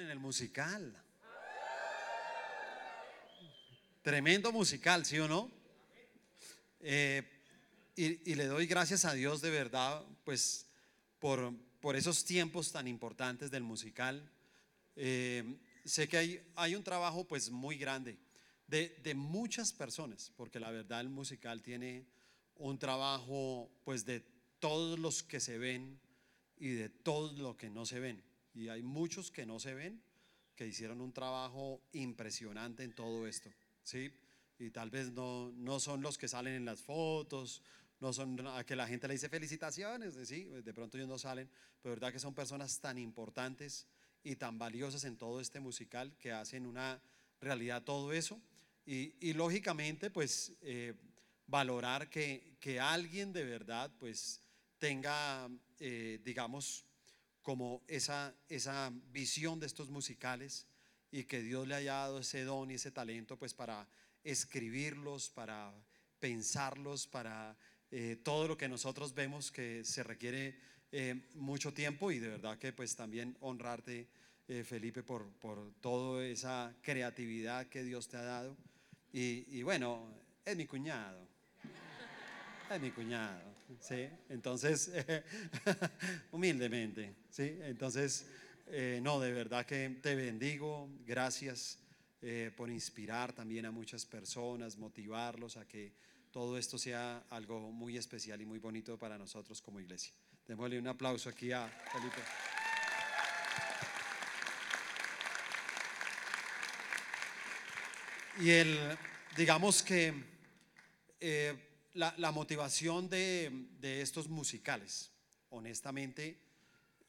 en el musical. Tremendo musical, ¿sí o no? Eh, y, le doy gracias a Dios de verdad, pues, por, por esos tiempos tan importantes del musical. Eh, sé que hay, hay un trabajo, pues, muy grande de, de muchas personas, porque la verdad el musical tiene un trabajo, pues, de todos los que se ven y de todos los que no se ven. Y hay muchos que no se ven, que hicieron un trabajo impresionante en todo esto, ¿sí? Y tal vez no, no son los que salen en las fotos, no son a que la gente le dice felicitaciones, ¿sí? De pronto ellos no salen, pero verdad que son personas tan importantes y tan valiosas en todo este musical que hacen una realidad todo eso. Y, y lógicamente, pues, eh, valorar que, que, alguien de verdad, pues, tenga, eh, digamos, como esa, esa visión de estos musicales y que Dios le haya dado ese don y ese talento pues para escribirlos, para pensarlos, para eh, todo lo que nosotros vemos que se requiere eh, mucho tiempo y de verdad que pues también honrarte eh, Felipe por, por toda esa creatividad que Dios te ha dado y, y bueno, es mi cuñado, es mi cuñado. ¿Sí? Entonces, humildemente, ¿sí? Entonces, eh, no, de verdad que te bendigo, gracias eh, por inspirar también a muchas personas, motivarlos a que todo esto sea algo muy especial y muy bonito para nosotros como iglesia. Démosle un aplauso aquí a Felipe. Y el, digamos que la, motivación de, estos musicales, honestamente,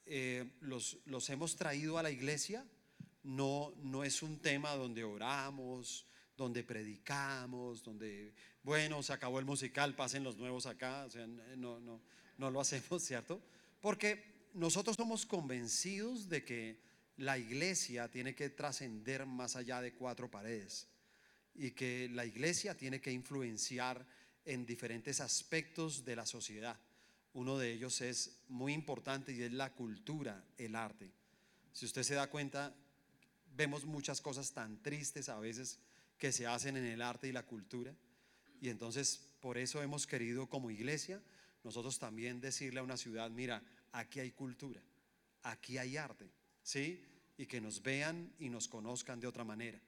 eh, los, los, hemos traído a la iglesia, no, no es un tema donde oramos, donde predicamos, donde, bueno, se acabó el musical, pasen los nuevos acá, no, no, no lo hacemos, ¿cierto? Porque nosotros somos convencidos de que la iglesia tiene que trascender más allá de cuatro paredes y que la iglesia tiene que influenciar en diferentes aspectos de la sociedad. Uno de ellos es muy importante y es la cultura, el arte. Si usted se da cuenta, vemos muchas cosas tan tristes a veces que se hacen en el arte y la cultura. Y entonces por eso hemos querido como iglesia nosotros también decirle a una ciudad, mira, aquí hay cultura, aquí hay arte, ¿sí? Y que nos vean y nos conozcan de otra manera.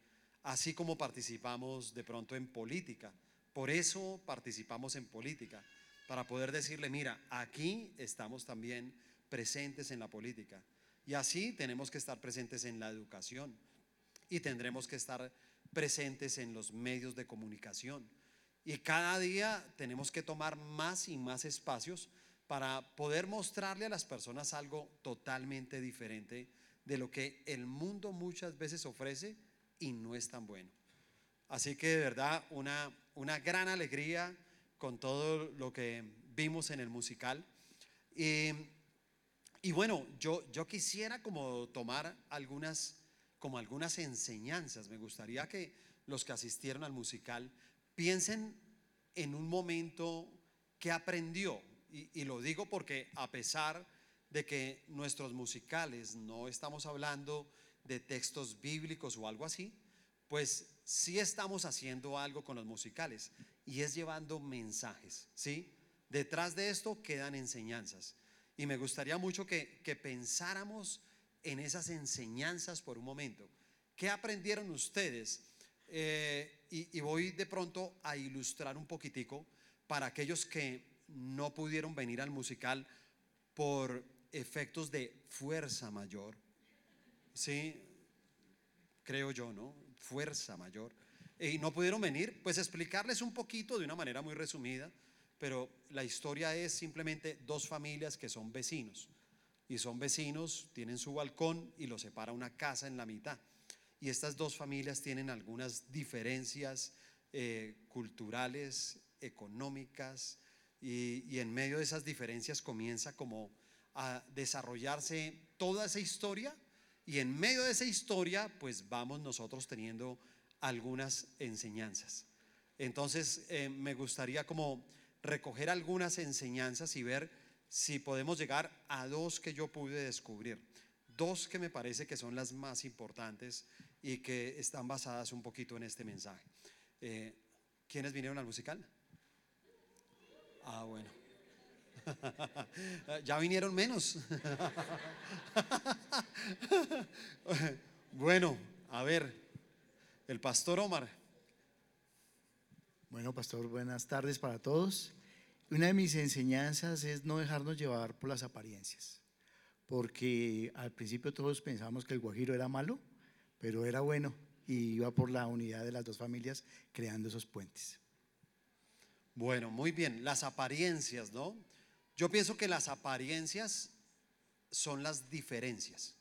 Así como participamos de pronto en política, por eso participamos en política, para poder decirle, mira, aquí estamos también presentes en la política. Y así tenemos que estar presentes en la educación y tendremos que estar presentes en los medios de comunicación. Y cada día tenemos que tomar más y más espacios para poder mostrarle a las personas algo totalmente diferente de lo que el mundo muchas veces ofrece y no es tan bueno. Así que de verdad una una gran alegría con todo lo que vimos en el musical. y bueno, yo, yo quisiera como tomar algunas, como algunas enseñanzas. Me gustaría que los que asistieron al musical piensen en un momento que aprendió. Y, y lo digo porque a pesar de que nuestros musicales no estamos hablando de textos bíblicos o algo así, pues sí estamos haciendo algo con los musicales y es llevando mensajes, ¿sí? Detrás de esto quedan enseñanzas. Y me gustaría mucho que, pensáramos en esas enseñanzas por un momento. ¿Qué aprendieron ustedes? Eh, y, y voy de pronto a ilustrar un poquitico para aquellos que no pudieron venir al musical por efectos de fuerza mayor. Sí, creo yo, ¿no? Fuerza mayor. Y no pudieron venir, pues explicarles un poquito de una manera muy resumida, pero la historia es simplemente dos familias que son vecinos. Y son vecinos, tienen su balcón y lo separa una casa en la mitad. Y estas dos familias tienen algunas diferencias eh, culturales, económicas, y en medio de esas diferencias comienza como a desarrollarse toda esa historia y en medio de esa historia, pues vamos nosotros teniendo algunas enseñanzas. Entonces, eh, me gustaría como recoger algunas enseñanzas y ver si podemos llegar a dos que yo pude descubrir. dos que me parece que son las más importantes y que están basadas un poquito en este mensaje. Eh, ¿Quiénes vinieron al musical? Ah, bueno. ya vinieron menos. bueno, a ver, el pastor Omar. Bueno, pastor, buenas tardes para todos. Una de mis enseñanzas es no dejarnos llevar por las apariencias, porque al principio todos pensábamos que el guajiro era malo, pero era bueno y iba por la unidad de las dos familias creando esos puentes. Bueno, muy bien, las apariencias, ¿no? Yo pienso que las apariencias son las diferencias.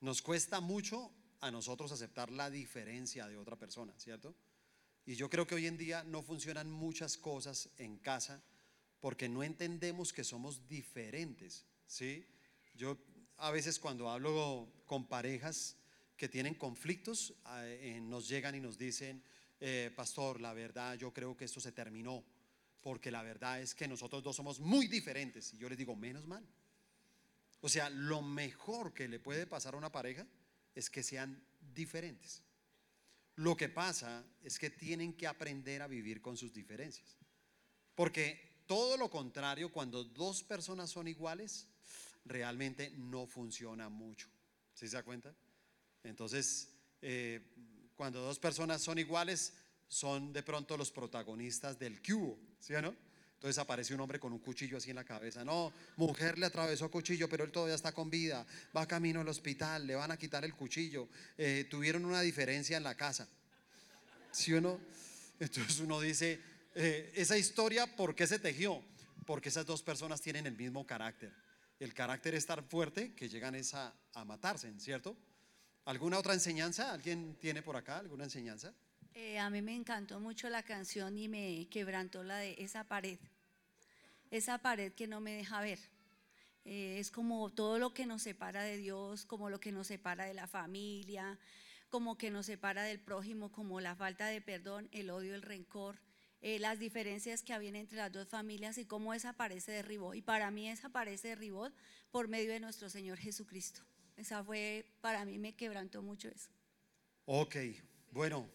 Nos cuesta mucho a nosotros aceptar la diferencia de otra persona, ¿cierto? Y yo creo que hoy en día no funcionan muchas cosas en casa porque no entendemos que somos diferentes, ¿sí? Yo a veces cuando hablo con parejas que tienen conflictos, eh, nos llegan y nos dicen, eh, pastor, la verdad yo creo que esto se terminó porque la verdad es que nosotros dos somos muy diferentes. Y yo les digo, menos mal. O sea, lo mejor que le puede pasar a una pareja es que sean diferentes. Lo que pasa es que tienen que aprender a vivir con sus diferencias. Porque todo lo contrario, cuando dos personas son iguales, realmente no funciona mucho. ¿Sí se da cuenta? Entonces, eh, cuando dos personas son iguales, son de pronto los protagonistas del cubo, ¿sí o no? Entonces aparece un hombre con un cuchillo así en la cabeza. No, mujer le atravesó cuchillo, pero él todavía está con vida. Va camino al hospital, le van a quitar el cuchillo. Eh, tuvieron una diferencia en la casa. ¿Sí o no? Entonces uno dice, eh, esa historia, ¿por qué se tejió? Porque esas dos personas tienen el mismo carácter. El carácter es tan fuerte que llegan a, a matarse, ¿cierto? ¿Alguna otra enseñanza? ¿Alguien tiene por acá alguna enseñanza? Eh, a mí me encantó mucho la canción y me quebrantó la de esa pared, esa pared que no me deja ver. Eh, es como todo lo que nos separa de Dios, como lo que nos separa de la familia, como que nos separa del prójimo, como la falta de perdón, el odio, el rencor, eh, las diferencias que había entre las dos familias y cómo esa pared se derribó. Y para mí esa pared se derribó por medio de nuestro Señor Jesucristo. Esa fue, para mí me quebrantó mucho eso. Ok, bueno,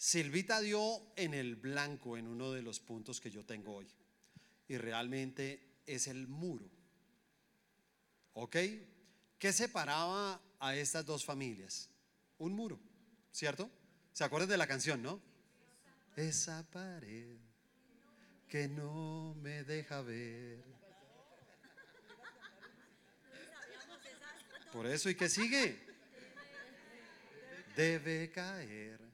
Silvita dio en el blanco en uno de los puntos que yo tengo hoy. Y realmente es el muro. ¿Ok? ¿Qué separaba a estas dos familias? Un muro, ¿cierto? ¿Se acuerdan de la canción, no? Esa pared que no me deja ver. Por eso, ¿y qué sigue? Debe caer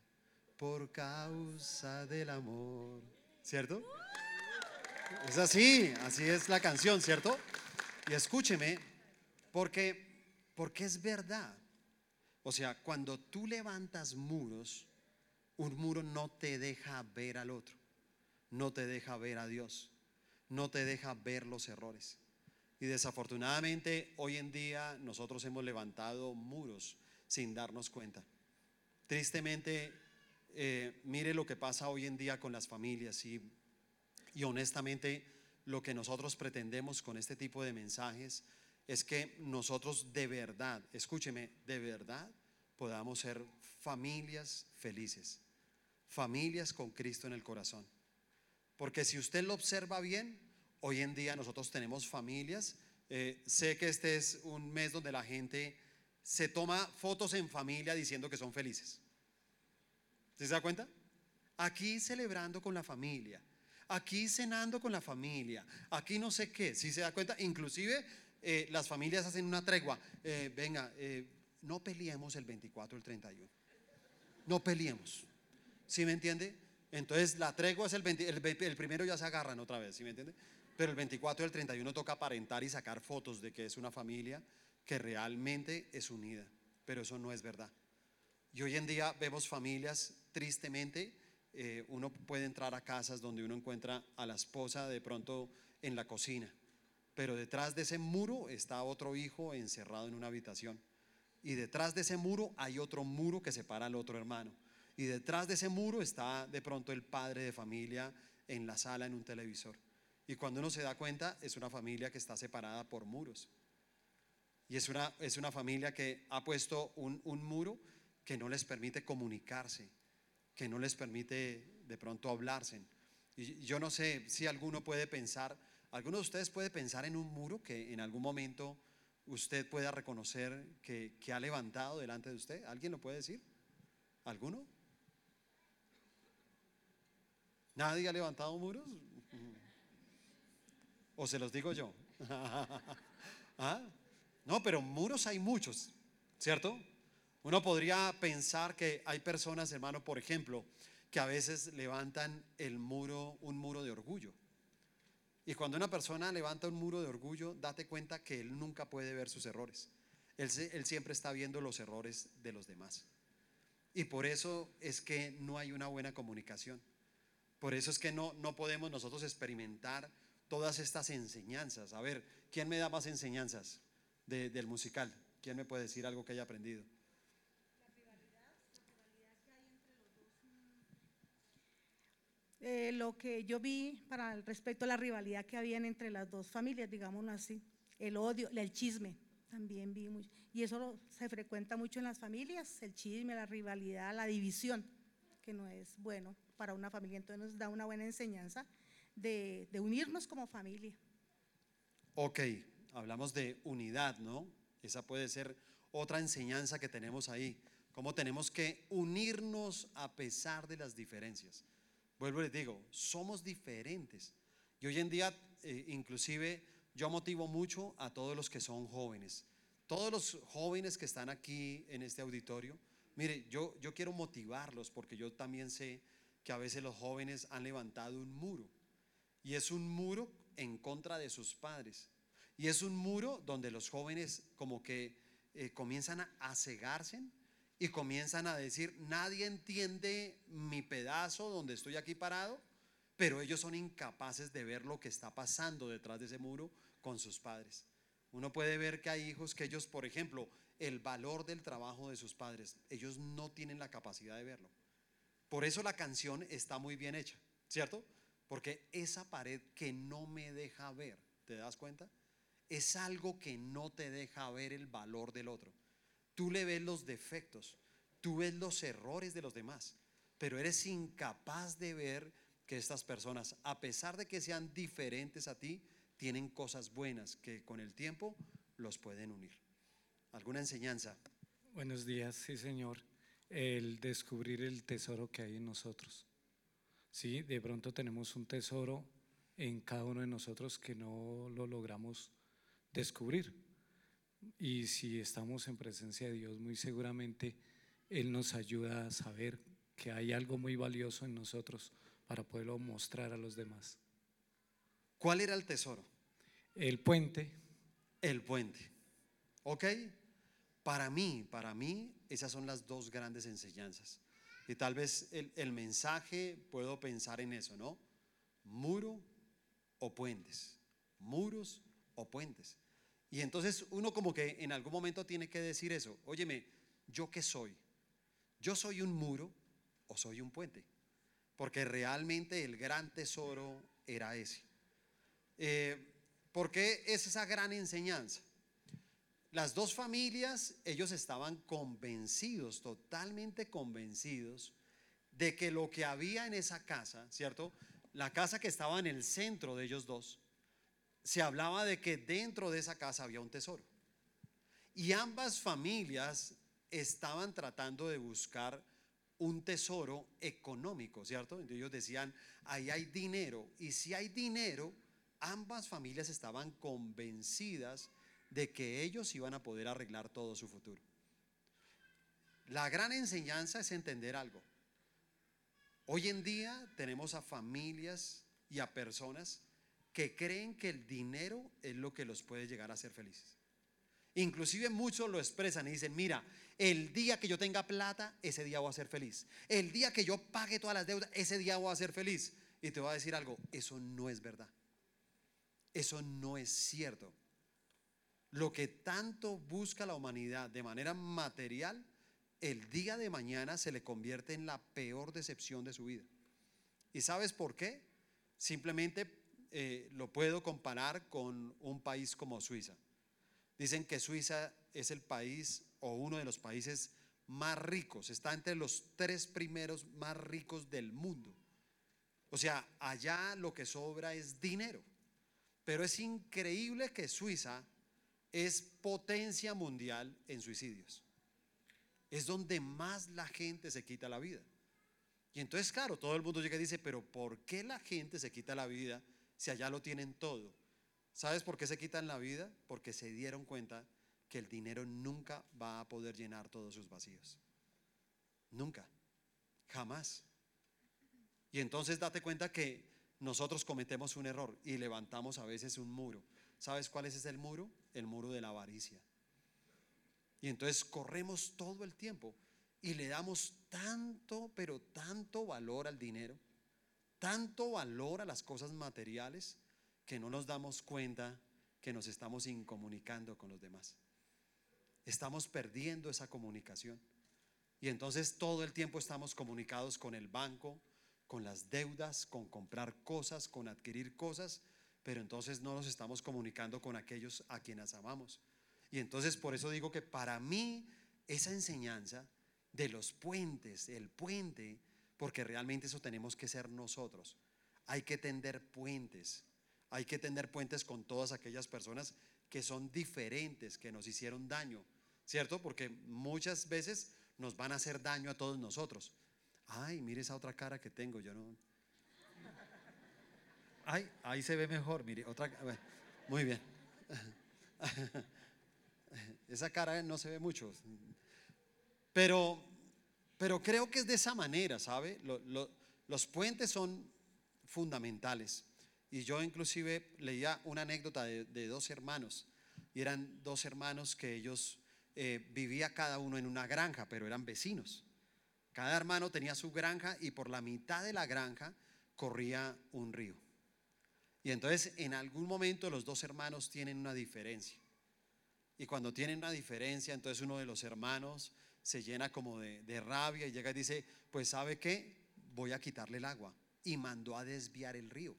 por causa del amor. ¿Cierto? Es así, así es la canción, ¿cierto? Y escúcheme, porque, porque es verdad. O sea, cuando tú levantas muros, un muro no te deja ver al otro, no te deja ver a Dios, no te deja ver los errores. Y desafortunadamente hoy en día nosotros hemos levantado muros sin darnos cuenta. Tristemente eh, mire lo que pasa hoy en día con las familias y, y honestamente lo que nosotros pretendemos con este tipo de mensajes es que nosotros de verdad, escúcheme, de verdad podamos ser familias felices, familias con Cristo en el corazón. Porque si usted lo observa bien, hoy en día nosotros tenemos familias. Eh, sé que este es un mes donde la gente se toma fotos en familia diciendo que son felices. ¿Se da cuenta? Aquí celebrando con la familia, aquí cenando con la familia, aquí no sé qué, si se da cuenta, inclusive eh, las familias hacen una tregua, eh, venga, eh, no peleemos el 24 el 31, no peleemos, ¿sí me entiende? Entonces la tregua es el, el, primero ya se agarran otra vez, ¿sí me entiende? Pero el 24 y el 31 toca aparentar y sacar fotos de que es una familia que realmente es unida, pero eso no es verdad. Y hoy en día vemos familias, tristemente, eh, uno puede entrar a casas donde uno encuentra a la esposa de pronto en la cocina, pero detrás de ese muro está otro hijo encerrado en una habitación. Y detrás de ese muro hay otro muro que separa al otro hermano. Y detrás de ese muro está de pronto el padre de familia en la sala en un televisor. Y cuando uno se da cuenta, es una familia que está separada por muros. Y es una, es una familia que ha puesto un, un muro que no les permite comunicarse, que no les permite de pronto hablarse. Y yo no sé si alguno puede pensar, alguno de ustedes puede pensar en un muro que en algún momento usted pueda reconocer que, que ha levantado delante de usted. ¿Alguien lo puede decir? ¿Alguno? ¿Nadie ha levantado muros? ¿O se los digo yo? ¿Ah? No, pero muros hay muchos, ¿cierto? Uno podría pensar que hay personas, hermano, por ejemplo, que a veces levantan el muro, un muro de orgullo. Y cuando una persona levanta un muro de orgullo, date cuenta que él nunca puede ver sus errores. Él, siempre está viendo los errores de los demás. Y por eso es que no hay una buena comunicación. Por eso es que no, no podemos nosotros experimentar todas estas enseñanzas. A ver, ¿quién me da más enseñanzas del musical? ¿Quién me puede decir algo que haya aprendido? Eh, lo que yo vi para el respecto a la rivalidad que había entre las dos familias, digámoslo así, el odio, el chisme, también vi mucho. Y eso se frecuenta mucho en las familias, el chisme, la rivalidad, la división, que no es bueno para una familia. Entonces nos da una buena enseñanza de, de unirnos como familia. Ok, hablamos de unidad, ¿no? Esa puede ser otra enseñanza que tenemos ahí, cómo tenemos que unirnos a pesar de las diferencias. Vuelvo y les digo, somos diferentes. Y hoy en día, eh, inclusive, yo motivo mucho a todos los que son jóvenes. Todos los jóvenes que están aquí en este auditorio, mire, yo, yo quiero motivarlos porque yo también sé que a veces los jóvenes han levantado un muro. Y es un muro en contra de sus padres. Y es un muro donde los jóvenes como que eh, comienzan a, a cegarse y comienzan a decir, nadie entiende mi pedazo donde estoy aquí parado, pero ellos son incapaces de ver lo que está pasando detrás de ese muro con sus padres. Uno puede ver que hay hijos que ellos, por ejemplo, el valor del trabajo de sus padres, ellos no tienen la capacidad de verlo. Por eso la canción está muy bien hecha, ¿cierto? Porque esa pared que no me deja ver, ¿te das cuenta? Es algo que no te deja ver el valor del otro. Tú le ves los defectos, tú ves los errores de los demás, pero eres incapaz de ver que estas personas, a pesar de que sean diferentes a ti, tienen cosas buenas que con el tiempo los pueden unir. ¿Alguna enseñanza? Buenos días, sí Señor. El descubrir el tesoro que hay en nosotros. Sí, de pronto tenemos un tesoro en cada uno de nosotros que no lo logramos descubrir. Y si estamos en presencia de Dios, muy seguramente Él nos ayuda a saber que hay algo muy valioso en nosotros para poderlo mostrar a los demás. ¿Cuál era el tesoro? El puente. El puente. ¿Ok? Para mí, para mí, esas son las dos grandes enseñanzas. Y tal vez el, el mensaje, puedo pensar en eso, ¿no? Muro o puentes. Muros o puentes. Y entonces uno como que en algún momento tiene que decir eso, óyeme, ¿yo qué soy? ¿Yo soy un muro o soy un puente? Porque realmente el gran tesoro era ese. Eh, ¿Por qué es esa gran enseñanza? Las dos familias, ellos estaban convencidos, totalmente convencidos, de que lo que había en esa casa, ¿cierto? La casa que estaba en el centro de ellos dos, se hablaba de que dentro de esa casa había un tesoro. Y ambas familias estaban tratando de buscar un tesoro económico, ¿cierto? Entonces ellos decían, ahí hay dinero. Y si hay dinero, ambas familias estaban convencidas de que ellos iban a poder arreglar todo su futuro. La gran enseñanza es entender algo. Hoy en día tenemos a familias y a personas que creen que el dinero es lo que los puede llegar a hacer felices. Inclusive muchos lo expresan y dicen, mira, el día que yo tenga plata, ese día voy a ser feliz. El día que yo pague todas las deudas, ese día voy a ser feliz. Y te voy a decir algo, eso no es verdad. Eso no es cierto. Lo que tanto busca la humanidad de manera material, el día de mañana se le convierte en la peor decepción de su vida. ¿Y sabes por qué? Simplemente eh, lo puedo comparar con un país como Suiza. Dicen que Suiza es el país o uno de los países más ricos, está entre los tres primeros más ricos del mundo. O sea, allá lo que sobra es dinero. Pero es increíble que Suiza es potencia mundial en suicidios. Es donde más la gente se quita la vida. Y entonces, claro, todo el mundo llega y dice, pero ¿por qué la gente se quita la vida si allá lo tienen todo? ¿Sabes por qué se quitan la vida? Porque se dieron cuenta que el dinero nunca va a poder llenar todos sus vacíos. Nunca. Jamás. Y entonces date cuenta que nosotros cometemos un error y levantamos a veces un muro. ¿Sabes cuál es ese muro? El muro de la avaricia. Y entonces corremos todo el tiempo y le damos tanto, pero tanto valor al dinero, tanto valor a las cosas materiales, que no nos damos cuenta que nos estamos incomunicando con los demás. Estamos perdiendo esa comunicación. Y entonces todo el tiempo estamos comunicados con el banco, con las deudas, con comprar cosas, con adquirir cosas, pero entonces no nos estamos comunicando con aquellos a quienes amamos. Y entonces por eso digo que para mí esa enseñanza de los puentes, el puente, porque realmente eso tenemos que ser nosotros. Hay que tender puentes, hay que tender puentes con todas aquellas personas que son diferentes, que nos hicieron daño, ¿cierto? Porque muchas veces nos van a hacer daño a todos nosotros. Ay, mire esa otra cara que tengo, yo no. Ay, ahí se ve mejor, mire, otra. Muy bien. Esa cara no se ve mucho. Pero, pero creo que es de esa manera, ¿sabe? los puentes son fundamentales. Y yo inclusive leía una anécdota de, dos hermanos. Y eran dos hermanos que ellos eh, vivía cada uno en una granja, pero eran vecinos. Cada hermano tenía su granja y por la mitad de la granja corría un río. Y entonces en algún momento los dos hermanos tienen una diferencia. Y cuando tienen una diferencia, entonces uno de los hermanos se llena como de, de rabia y llega y dice, pues sabe qué, voy a quitarle el agua. Y mandó a desviar el río.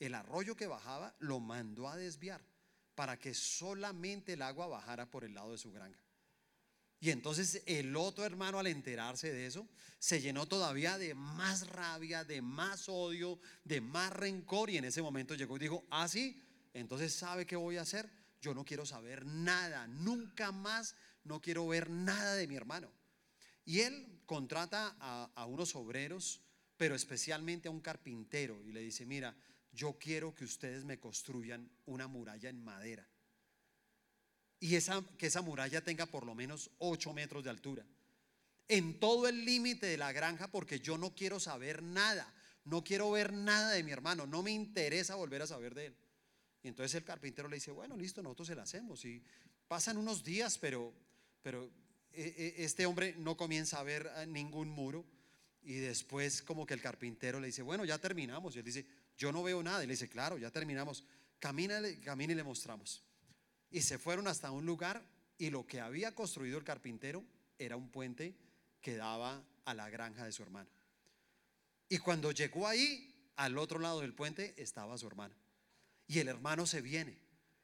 El arroyo que bajaba lo mandó a desviar para que solamente el agua bajara por el lado de su granja. Y entonces el otro hermano al enterarse de eso, se llenó todavía de más rabia, de más odio, de más rencor y en ese momento llegó y dijo, ah, entonces ¿sabe qué voy a hacer? Yo no quiero saber nada, nunca más no quiero ver nada de mi hermano. Y él contrata a, unos obreros, pero especialmente a un carpintero y le dice, mira, yo quiero que ustedes me construyan una muralla en madera y que esa muralla tenga por lo menos 8 metros de altura. En todo el límite de la granja porque yo no quiero saber nada, no quiero ver nada de mi hermano, no me interesa volver a saber de él. Y entonces el carpintero le dice, bueno, listo, nosotros se la hacemos. Y pasan unos días, pero, pero e, e, este hombre no comienza a ver ningún muro. Y después como que el carpintero le dice, bueno, ya terminamos. Y él dice, yo no veo nada. Y le dice, claro, ya terminamos. Camina, camina y le mostramos. Y se fueron hasta un lugar y lo que había construido el carpintero era un puente que daba a la granja de su hermano. Y cuando llegó ahí, al otro lado del puente estaba su hermano. Y el hermano se viene.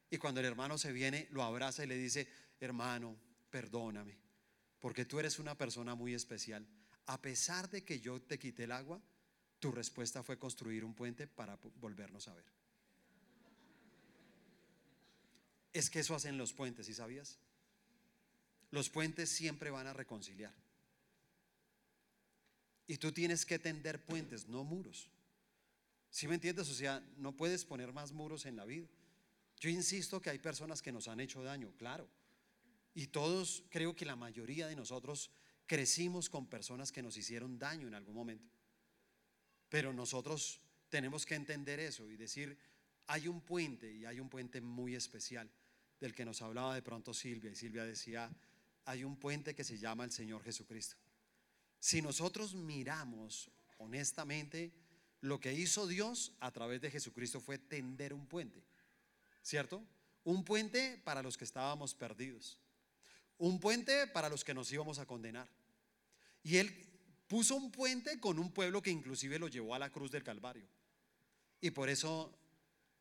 Y cuando el hermano se viene, lo abraza y le dice, hermano, perdóname, porque tú eres una persona muy especial. A pesar de que yo te quité el agua, tu respuesta fue construir un puente para volvernos a ver. Es que eso hacen los puentes, ¿sí sabías? Los puentes siempre van a reconciliar. Y tú tienes que tender puentes, no muros. ¿Sí me entiendes? O sea, no puedes poner más muros en la vida. Yo insisto que hay personas que nos han hecho daño, claro. Y todos, creo que la mayoría de nosotros crecimos con personas que nos hicieron daño en algún momento. Pero nosotros tenemos que entender eso y decir, hay un puente y hay un puente muy especial del que nos hablaba de pronto Silvia. Y Silvia decía, hay un puente que se llama el Señor Jesucristo. Si nosotros miramos honestamente, lo que hizo Dios a través de Jesucristo fue tender un puente, ¿cierto? Un puente para los que estábamos perdidos. Un puente para los que nos íbamos a condenar. Y Él puso un puente con un pueblo que inclusive lo llevó a la cruz del Calvario. Y por eso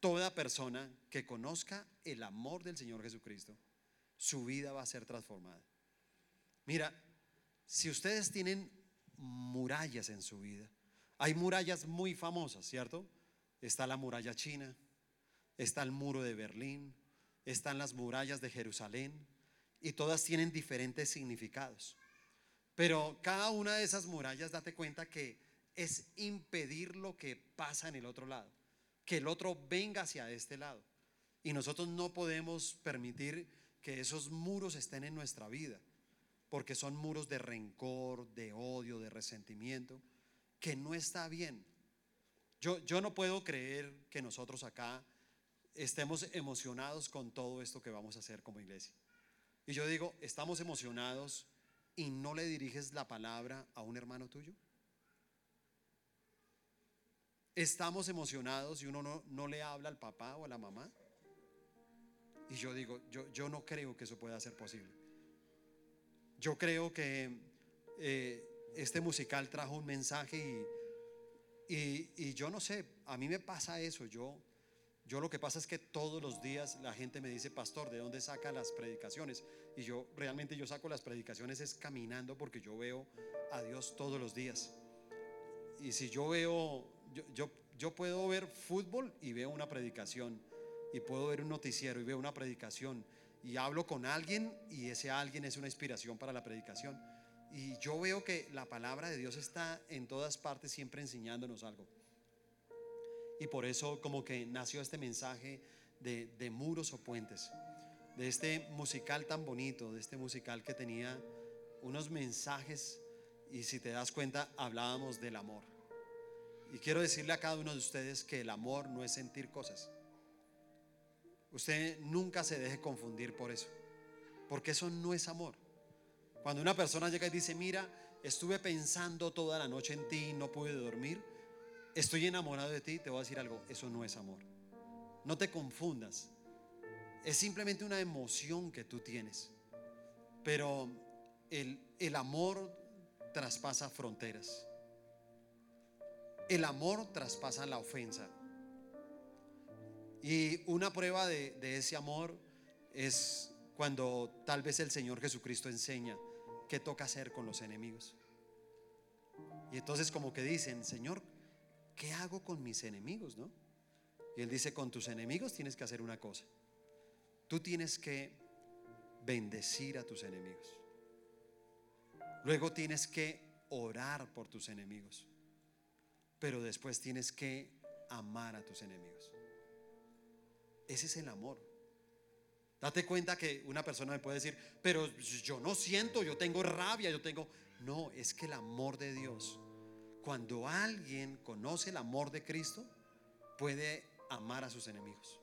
toda persona que conozca el amor del Señor Jesucristo, su vida va a ser transformada. Mira, si ustedes tienen murallas en su vida, hay murallas muy famosas, ¿cierto? Está la muralla china, está el muro de Berlín, están las murallas de Jerusalén y todas tienen diferentes significados. Pero cada una de esas murallas, date cuenta que es impedir lo que pasa en el otro lado, que el otro venga hacia este lado. Y nosotros no podemos permitir que esos muros estén en nuestra vida, porque son muros de rencor, de odio, de resentimiento, que no está bien. Yo, yo no puedo creer que nosotros acá estemos emocionados con todo esto que vamos a hacer como iglesia. Y yo digo, ¿estamos emocionados y no le diriges la palabra a un hermano tuyo? ¿Estamos emocionados y uno no, no le habla al papá o a la mamá? Y yo digo, yo, yo no creo que eso pueda ser posible. Yo creo que eh, este musical trajo un mensaje y, y, y yo no sé, a mí me pasa eso. Yo, yo lo que pasa es que todos los días la gente me dice, pastor, ¿de dónde saca las predicaciones? Y yo realmente yo saco las predicaciones es caminando porque yo veo a Dios todos los días. Y si yo veo, yo, yo, yo puedo ver fútbol y veo una predicación. Y puedo ver un noticiero y veo una predicación. Y hablo con alguien y ese alguien es una inspiración para la predicación. Y yo veo que la palabra de Dios está en todas partes siempre enseñándonos algo. Y por eso como que nació este mensaje de, de, muros o puentes, de este musical tan bonito, de este musical que tenía unos mensajes y si te das cuenta hablábamos del amor. Y quiero decirle a cada uno de ustedes que el amor no es sentir cosas. Usted nunca se deje confundir por eso, porque eso no es amor. Cuando una persona llega y dice, mira, estuve pensando toda la noche en ti y no pude dormir, estoy enamorado de ti, te voy a decir algo, eso no es amor. No te confundas. Es simplemente una emoción que tú tienes. Pero el, el amor traspasa fronteras. El amor traspasa la ofensa. Y una prueba de, de, ese amor es cuando tal vez el Señor Jesucristo enseña qué toca hacer con los enemigos. Y entonces como que dicen, Señor, ¿qué hago con mis enemigos? ¿no? Y él dice, con tus enemigos tienes que hacer una cosa. Tú tienes que bendecir a tus enemigos. Luego tienes que orar por tus enemigos. Pero después tienes que amar a tus enemigos. Ese es el amor. Date cuenta que una persona me puede decir, pero yo no siento, yo tengo rabia, yo tengo... No, es que el amor de Dios cuando alguien conoce el amor de Cristo, puede amar a sus enemigos.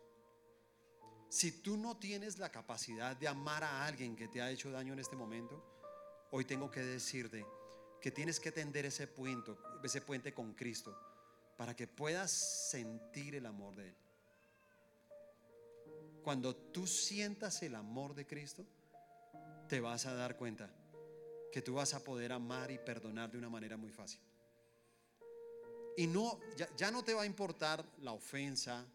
Si tú no tienes la capacidad de amar a alguien que te ha hecho daño en este momento, hoy tengo que decirte que tienes que tender ese puente, ese puente con Cristo para que puedas sentir el amor de Él. Cuando tú sientas el amor de Cristo, te vas a dar cuenta que tú vas a poder amar y perdonar de una manera muy fácil. Y no, ya, ya, no te va a importar la ofensa,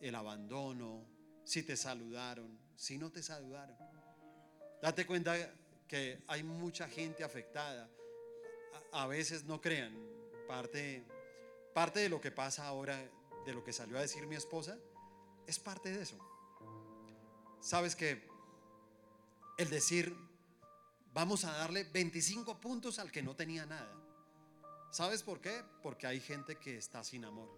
el abandono, si te saludaron, si no te saludaron. Date cuenta que hay mucha gente afectada. A, veces no crean, parte, parte de lo que pasa ahora, de lo que salió a decir mi esposa, es parte de eso. Sabes que el decir, vamos a darle 25 puntos al que no tenía nada. ¿Sabes por qué? Porque hay gente que está sin amor.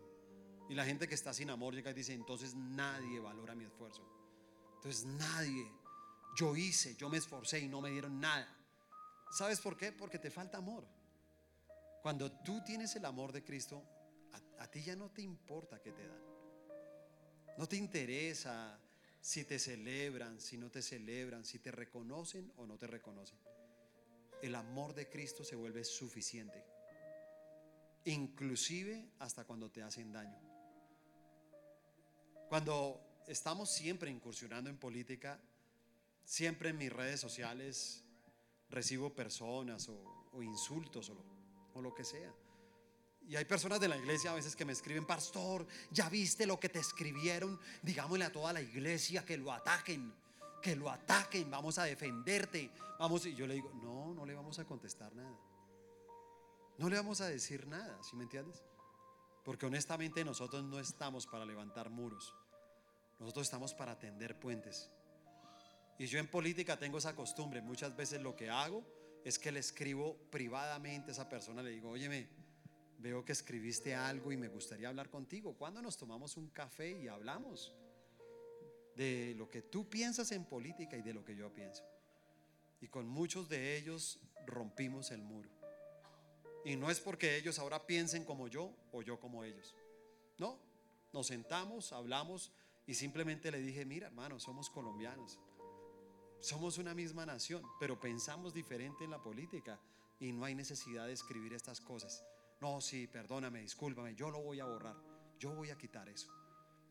Y la gente que está sin amor llega y dice, entonces nadie valora mi esfuerzo. Entonces nadie. Yo hice, yo me esforcé y no me dieron nada. ¿Sabes por qué? Porque te falta amor. Cuando tú tienes el amor de Cristo, a, a ti ya no te importa qué te dan. No te interesa si te celebran, si no te celebran, si te reconocen o no te reconocen. El amor de Cristo se vuelve suficiente inclusive hasta cuando te hacen daño. Cuando estamos siempre incursionando en política, siempre en mis redes sociales recibo personas o, insultos o lo, o lo, que sea. Y hay personas de la iglesia a veces que me escriben, pastor, ya viste lo que te escribieron, digámosle a toda la iglesia que lo ataquen, que lo ataquen, vamos a defenderte, vamos. Y yo le digo, no, no le vamos a contestar nada. No le vamos a decir nada, ¿sí me entiendes? Porque honestamente nosotros no estamos para levantar muros, nosotros estamos para tender puentes. Y yo en política tengo esa costumbre, muchas veces lo que hago es que le escribo privadamente a esa persona, le digo, óyeme, veo que escribiste algo y me gustaría hablar contigo. ¿Cuándo nos tomamos un café y hablamos de lo que tú piensas en política y de lo que yo pienso? Y con muchos de ellos rompimos el muro. Y no es porque ellos ahora piensen como yo o yo como ellos. No, nos sentamos, hablamos y simplemente le dije, mira hermano, somos colombianos. Somos una misma nación, pero pensamos diferente en la política y no hay necesidad de escribir estas cosas. No, sí, perdóname, discúlpame, yo lo voy a borrar, yo voy a quitar eso.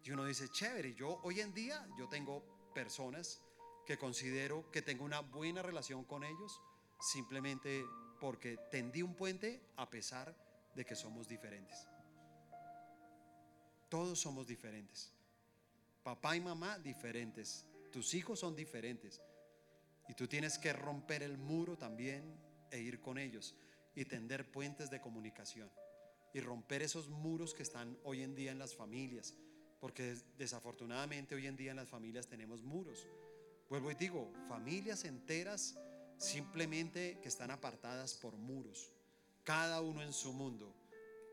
Y uno dice, chévere, yo hoy en día yo tengo personas que considero que tengo una buena relación con ellos simplemente porque tendí un puente a pesar de que somos diferentes. Todos somos diferentes. Papá y mamá diferentes. Tus hijos son diferentes. Y tú tienes que romper el muro también e ir con ellos y tender puentes de comunicación y romper esos muros que están hoy en día en las familias, porque desafortunadamente hoy en día en las familias tenemos muros. Vuelvo y digo, familias enteras simplemente que están apartadas por muros, cada uno en su mundo,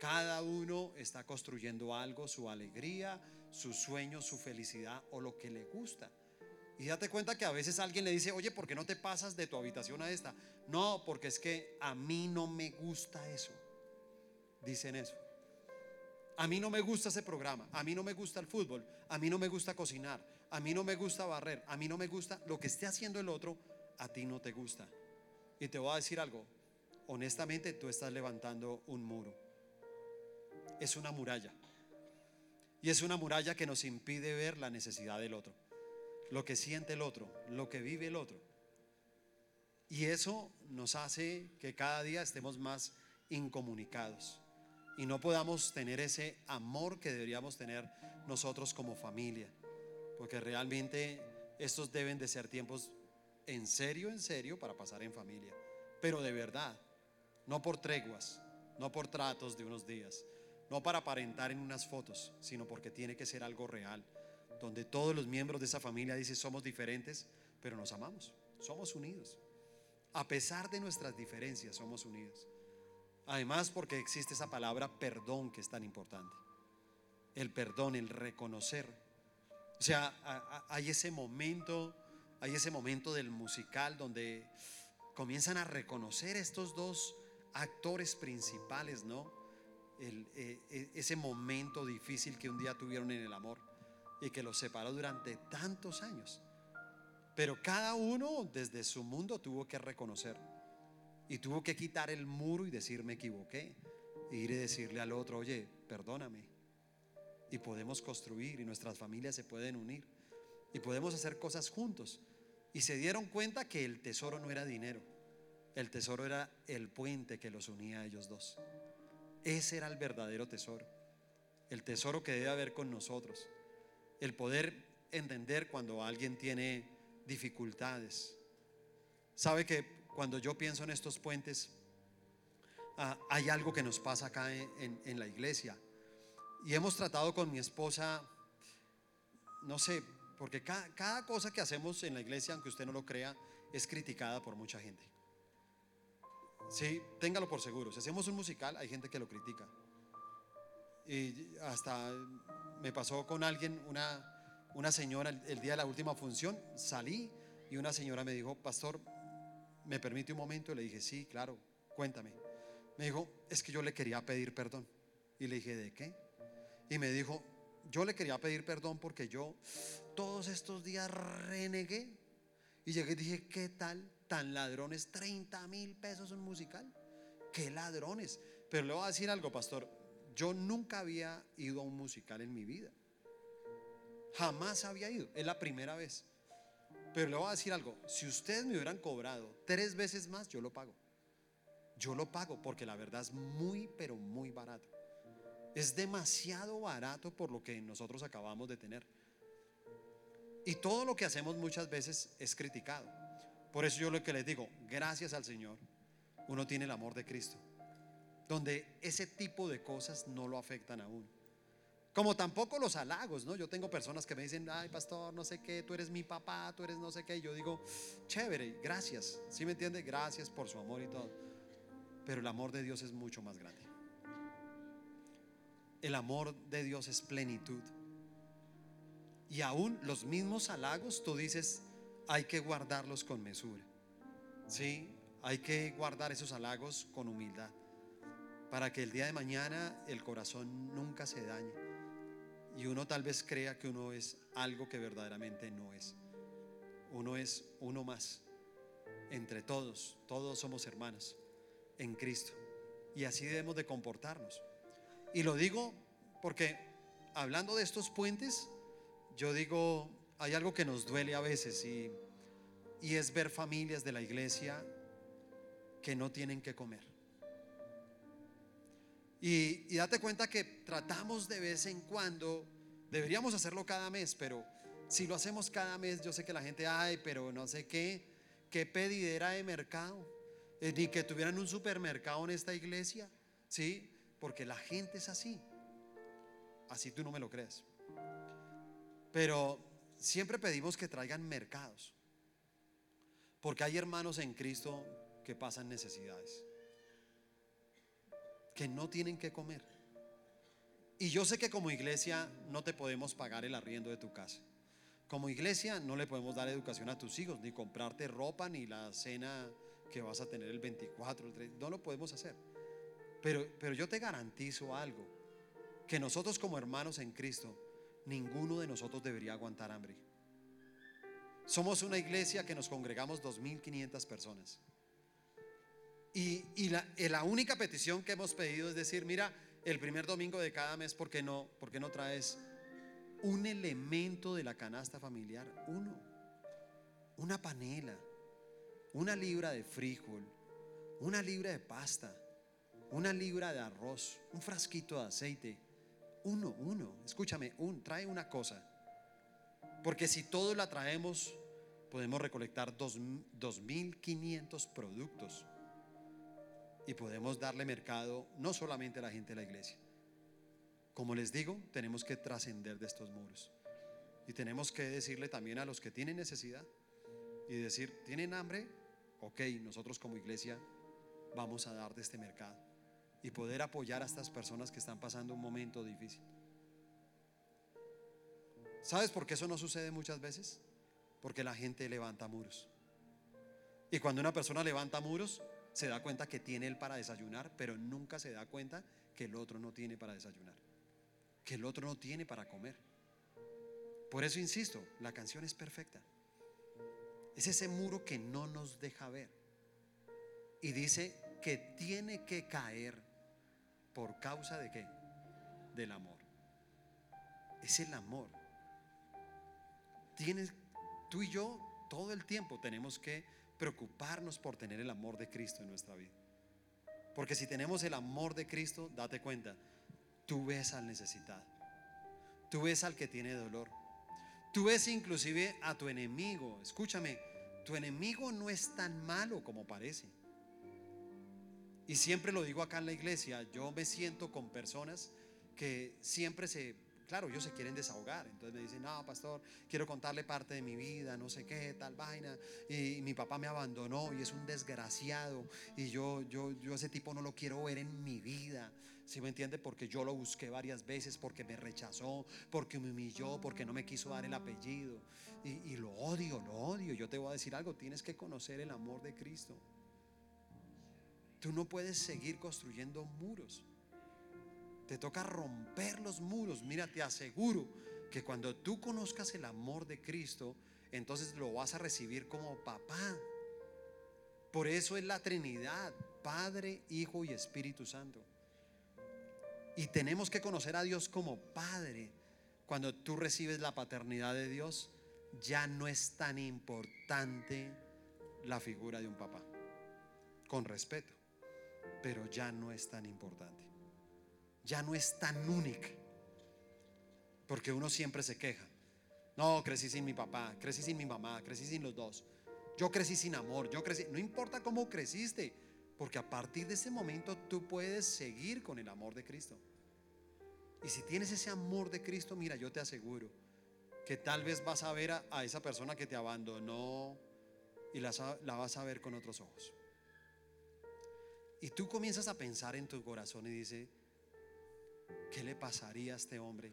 cada uno está construyendo algo, su alegría, su sueño, su felicidad o lo que le gusta. Y date cuenta que a veces alguien le dice, oye, ¿por qué no te pasas de tu habitación a esta? No, porque es que a mí no me gusta eso. Dicen eso. A mí no me gusta ese programa, a mí no me gusta el fútbol, a mí no me gusta cocinar, a mí no me gusta barrer, a mí no me gusta lo que esté haciendo el otro, a ti no te gusta. Y te voy a decir algo, honestamente tú estás levantando un muro. Es una muralla. Y es una muralla que nos impide ver la necesidad del otro lo que siente el otro, lo que vive el otro. Y eso nos hace que cada día estemos más incomunicados y no podamos tener ese amor que deberíamos tener nosotros como familia. Porque realmente estos deben de ser tiempos en serio, en serio, para pasar en familia. Pero de verdad, no por treguas, no por tratos de unos días, no para aparentar en unas fotos, sino porque tiene que ser algo real donde todos los miembros de esa familia dicen somos diferentes, pero nos amamos, somos unidos. A pesar de nuestras diferencias, somos unidos. Además, porque existe esa palabra perdón que es tan importante. El perdón, el reconocer. O sea, hay ese momento, hay ese momento del musical donde comienzan a reconocer estos dos actores principales, ¿no? E, e, ese momento difícil que un día tuvieron en el amor y que los separó durante tantos años. Pero cada uno desde su mundo tuvo que reconocer y tuvo que quitar el muro y decir me equivoqué. E ir y decirle al otro, oye, perdóname. Y podemos construir y nuestras familias se pueden unir y podemos hacer cosas juntos. Y se dieron cuenta que el tesoro no era dinero, el tesoro era el puente que los unía a ellos dos. Ese era el verdadero tesoro, el tesoro que debe haber con nosotros el poder entender cuando alguien tiene dificultades. Sabe que cuando yo pienso en estos puentes, ah, hay algo que nos pasa acá en, la iglesia. Y hemos tratado con mi esposa, no sé, porque cada, cosa que hacemos en la iglesia, aunque usted no lo crea, es criticada por mucha gente. Sí, téngalo por seguro. Si hacemos un musical, hay gente que lo critica. Y hasta me pasó con alguien, una, una señora, el, día de la última función, salí y una señora me dijo, pastor, ¿me permite un momento? Le dije, sí, claro, cuéntame. Me dijo, es que yo le quería pedir perdón. Y le dije, ¿de qué? Y me dijo, yo le quería pedir perdón porque yo todos estos días renegué. Y llegué y dije, ¿qué tal? Tan ladrones, 30 mil pesos un musical. ¿Qué ladrones? Pero le voy a decir algo, pastor. Yo nunca había ido a un musical en mi vida. Jamás había ido. Es la primera vez. Pero le voy a decir algo. Si ustedes me hubieran cobrado tres veces más, yo lo pago. Yo lo pago porque la verdad es muy, pero muy barato. Es demasiado barato por lo que nosotros acabamos de tener. Y todo lo que hacemos muchas veces es criticado. Por eso yo lo que les digo, gracias al Señor, uno tiene el amor de Cristo, donde ese tipo de cosas no lo afectan a uno. Como tampoco los halagos, ¿no? Yo tengo personas que me dicen, ay, pastor, no sé qué, tú eres mi papá, tú eres no sé qué. Y yo digo, chévere, gracias. ¿Sí me entiende? Gracias por su amor y todo. Pero el amor de Dios es mucho más grande. El amor de Dios es plenitud. Y aún los mismos halagos, tú dices, hay que guardarlos con mesura. ¿Sí? Hay que guardar esos halagos con humildad. Para que el día de mañana el corazón nunca se dañe. Y uno tal vez crea que uno es algo que verdaderamente no es. Uno es uno más. Entre todos, todos somos hermanos en Cristo. Y así debemos de comportarnos. Y lo digo porque hablando de estos puentes, yo digo, hay algo que nos duele a veces y, y es ver familias de la iglesia que no tienen que comer. Y, y, date cuenta que tratamos de vez en cuando, deberíamos hacerlo cada mes, pero si lo hacemos cada mes, yo sé que la gente, ay, pero no sé qué, qué pedidera de mercado, eh, ni que tuvieran un supermercado en esta iglesia, ¿sí? Porque la gente es así. Así tú no me lo crees. Pero siempre pedimos que traigan mercados. Porque hay hermanos en Cristo que pasan necesidades. Que no tienen que comer. Y yo sé que como iglesia no te podemos pagar el arriendo de tu casa. Como iglesia no le podemos dar educación a tus hijos, ni comprarte ropa, ni la cena que vas a tener el 24, el 30. No lo podemos hacer. Pero, pero yo te garantizo algo, que nosotros como hermanos en Cristo, ninguno de nosotros debería aguantar hambre. Somos una iglesia que nos congregamos 2.500 personas. Y, la, la, única petición que hemos pedido es decir, mira, el primer domingo de cada mes, ¿por qué no, por qué no traes un elemento de la canasta familiar? Uno, una panela, una libra de frijol, una libra de pasta, una libra de arroz, un frasquito de aceite. Uno, uno, escúchame, un, trae una cosa. Porque si todos la traemos, podemos recolectar 2.500 productos y podemos darle mercado no solamente a la gente de la iglesia. Como les digo, tenemos que trascender de estos muros. Y tenemos que decirle también a los que tienen necesidad y decir, ¿tienen hambre? Ok, nosotros como iglesia vamos a dar de este mercado y poder apoyar a estas personas que están pasando un momento difícil. ¿Sabes por qué eso no sucede muchas veces? Porque la gente levanta muros. Y cuando una persona levanta muros, se da cuenta que tiene él para desayunar, pero nunca se da cuenta que el otro no tiene para desayunar, que el otro no tiene para comer. Por eso insisto, la canción es perfecta. Es ese muro que no nos deja ver. Y dice que tiene que caer por causa de qué? Del amor. Es el amor. Tienes, tú y yo todo el tiempo tenemos que preocuparnos por tener el amor de Cristo en nuestra vida. Porque si tenemos el amor de Cristo, date cuenta, tú ves al necesitado. Tú ves al que tiene dolor. Tú ves inclusive a tu enemigo. Escúchame, tu enemigo no es tan malo como parece. Y siempre lo digo acá en la iglesia, yo me siento con personas que siempre se, claro, ellos se quieren desahogar. Entonces me dicen, no, pastor, quiero contarle parte de mi vida, no sé qué, tal vaina. Y, mi papá me abandonó y es un desgraciado. Y yo, yo, yo ese tipo no lo quiero ver en mi vida. ¿Sí me entiende? Porque yo lo busqué varias veces, porque me rechazó, porque me humilló, porque no me quiso dar el apellido. Y, y lo odio, lo odio. Yo te voy a decir algo, tienes que conocer el amor de Cristo. Tú no puedes seguir construyendo muros. Te toca romper los muros. Mira, te aseguro que cuando tú conozcas el amor de Cristo, entonces lo vas a recibir como papá. Por eso es la Trinidad, Padre, Hijo y Espíritu Santo. Y tenemos que conocer a Dios como Padre. Cuando tú recibes la paternidad de Dios, ya no es tan importante la figura de un papá. Con respeto. Pero ya no es tan importante. Ya no es tan única. Porque uno siempre se queja. No, crecí sin mi papá, crecí sin mi mamá, crecí sin los dos. Yo crecí sin amor, yo crecí, no importa cómo creciste, porque a partir de ese momento tú puedes seguir con el amor de Cristo. Y si tienes ese amor de Cristo, mira, yo te aseguro que tal vez vas a ver a, esa persona que te abandonó y la, la vas a ver con otros ojos. Y tú comienzas a pensar en tu corazón y dices, ¿qué le pasaría a este hombre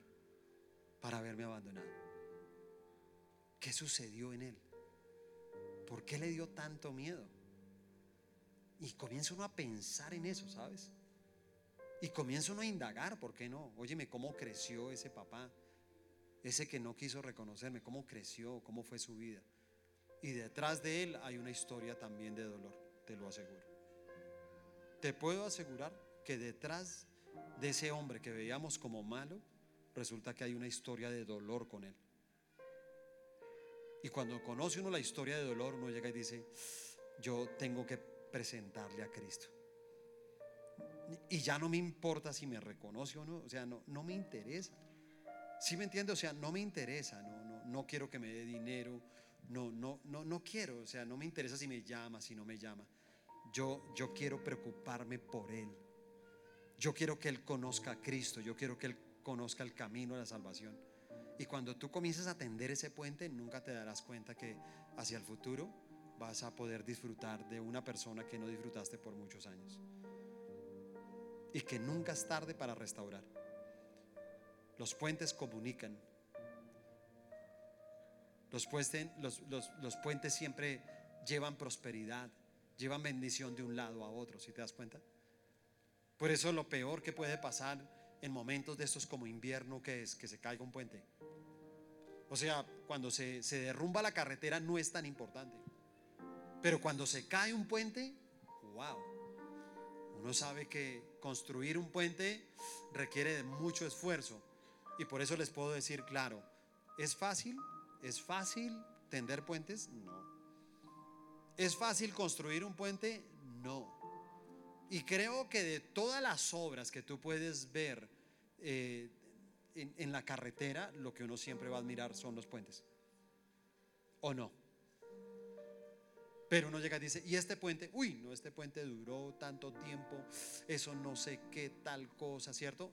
para haberme abandonado? ¿Qué sucedió en él? ¿Por qué le dio tanto miedo? Y comienza uno a pensar en eso, ¿sabes? Y comienza uno a indagar, ¿por qué no? Óyeme, ¿cómo creció ese papá? Ese que no quiso reconocerme, ¿cómo creció? ¿Cómo fue su vida? Y detrás de él hay una historia también de dolor, te lo aseguro. Te puedo asegurar que detrás de ese hombre que veíamos como malo, resulta que hay una historia de dolor con él. Y cuando conoce uno la historia de dolor, uno llega y dice, yo tengo que presentarle a Cristo. Y ya no me importa si me reconoce o no, o sea, no, no me interesa. ¿Sí me entiende? O sea, no me interesa, no, no, no quiero que me dé dinero, no, no, no, no quiero, o sea, no me interesa si me llama, si no me llama. Yo, yo quiero preocuparme por Él. Yo quiero que Él conozca a Cristo, yo quiero que Él conozca el camino a la salvación. Y cuando tú comienzas a tender ese puente, nunca te darás cuenta que hacia el futuro vas a poder disfrutar de una persona que no disfrutaste por muchos años. Y que nunca es tarde para restaurar. Los puentes comunican. Los, puentes siempre llevan prosperidad, llevan bendición de un lado a otro, si te das cuenta. Por eso lo peor que puede pasar en momentos de estos como invierno que es que se caiga un puente. O sea, cuando se, se derrumba la carretera no es tan importante. Pero cuando se cae un puente, wow. Uno sabe que construir un puente requiere de mucho esfuerzo. Y por eso les puedo decir, claro, ¿es fácil? ¿Es fácil tender puentes? No. ¿Es fácil construir un puente? No. Y creo que de todas las obras que tú puedes ver eh, en, en la carretera, lo que uno siempre va a admirar son los puentes. ¿O no? Pero uno llega y dice, ¿y este puente? Uy, no, este puente duró tanto tiempo, eso no sé qué tal cosa, ¿cierto?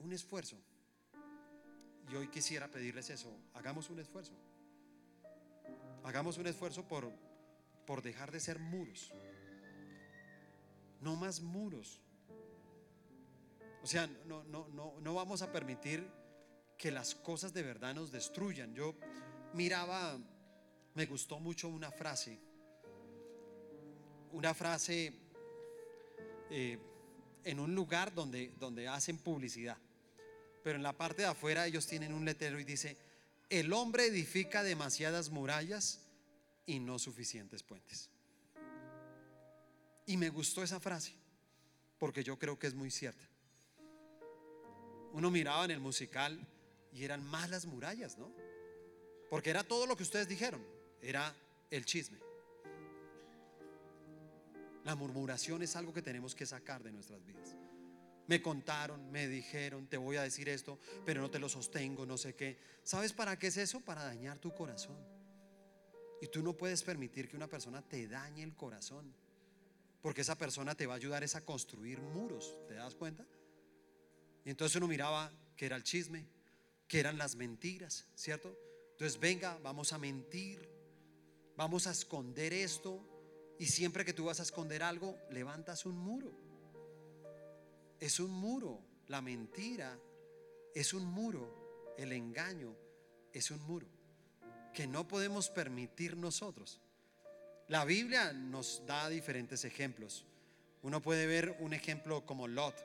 Un esfuerzo. Y hoy quisiera pedirles eso, hagamos un esfuerzo. Hagamos un esfuerzo por, por dejar de ser muros. No más muros. O sea, no, no, no, no vamos a permitir que las cosas de verdad nos destruyan. Yo miraba me gustó mucho una frase, una frase eh, en un lugar donde, donde hacen publicidad, pero en la parte de afuera ellos tienen un letrero y dice, el hombre edifica demasiadas murallas y no suficientes puentes. Y me gustó esa frase, porque yo creo que es muy cierta. Uno miraba en el musical y eran más las murallas, ¿no? Porque era todo lo que ustedes dijeron era el chisme. La murmuración es algo que tenemos que sacar de nuestras vidas. Me contaron, me dijeron, te voy a decir esto, pero no te lo sostengo, no sé qué. ¿Sabes para qué es eso? Para dañar tu corazón. Y tú no puedes permitir que una persona te dañe el corazón. Porque esa persona te va a ayudar a construir muros. ¿Te das cuenta? Y entonces uno miraba que era el chisme, que eran las mentiras, ¿cierto? Entonces venga, vamos a mentir, vamos a esconder esto y siempre que tú vas a esconder algo, levantas un muro. Es un muro, la mentira es un muro, el engaño es un muro que no podemos permitir nosotros. La Biblia nos da diferentes ejemplos. Uno puede ver un ejemplo como Lot.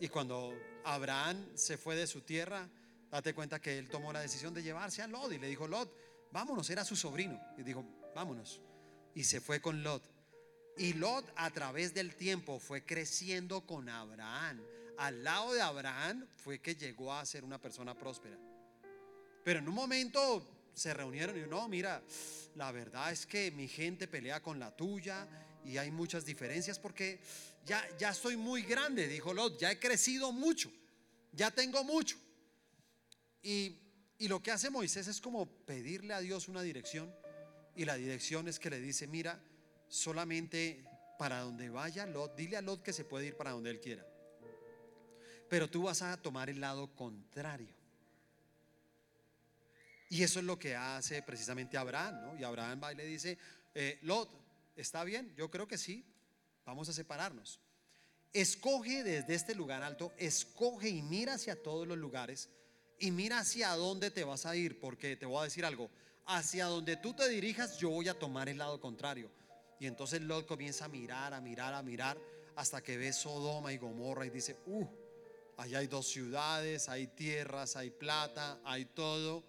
Y cuando Abraham se fue de su tierra, date cuenta que él tomó la decisión de llevarse a Lot y le dijo, Lot, vámonos, era su sobrino. Y dijo, vámonos. Y se fue con Lot. Y Lot a través del tiempo fue creciendo con Abraham. Al lado de Abraham fue que llegó a ser una persona próspera. Pero en un momento se reunieron y no, mira, la verdad es que mi gente pelea con la tuya y hay muchas diferencias porque ya, ya estoy muy grande, dijo Lot, ya he crecido mucho, ya tengo mucho. Y, y lo que hace Moisés es como pedirle a Dios una dirección y la dirección es que le dice, mira, solamente para donde vaya Lot, dile a Lot que se puede ir para donde él quiera. Pero tú vas a tomar el lado contrario. Y eso es lo que hace precisamente Abraham, ¿no? Y Abraham va y le dice, eh, Lot, ¿está bien? Yo creo que sí, vamos a separarnos. Escoge desde este lugar alto, escoge y mira hacia todos los lugares y mira hacia dónde te vas a ir, porque te voy a decir algo, hacia donde tú te dirijas yo voy a tomar el lado contrario. Y entonces Lot comienza a mirar, a mirar, a mirar, hasta que ve Sodoma y Gomorra y dice, uh, allá hay dos ciudades, hay tierras, hay plata, hay todo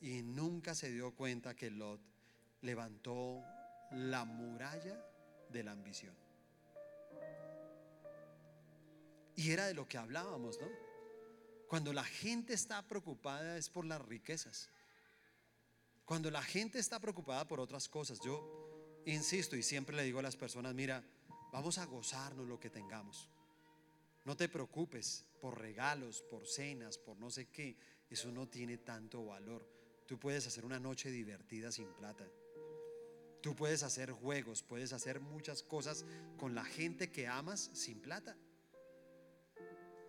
y nunca se dio cuenta que Lot levantó la muralla de la ambición. Y era de lo que hablábamos, ¿no? Cuando la gente está preocupada es por las riquezas. Cuando la gente está preocupada por otras cosas, yo insisto y siempre le digo a las personas, mira, vamos a gozarnos lo que tengamos. No te preocupes por regalos, por cenas, por no sé qué. Eso no tiene tanto valor. Tú puedes hacer una noche divertida sin plata. Tú puedes hacer juegos, puedes hacer muchas cosas con la gente que amas sin plata.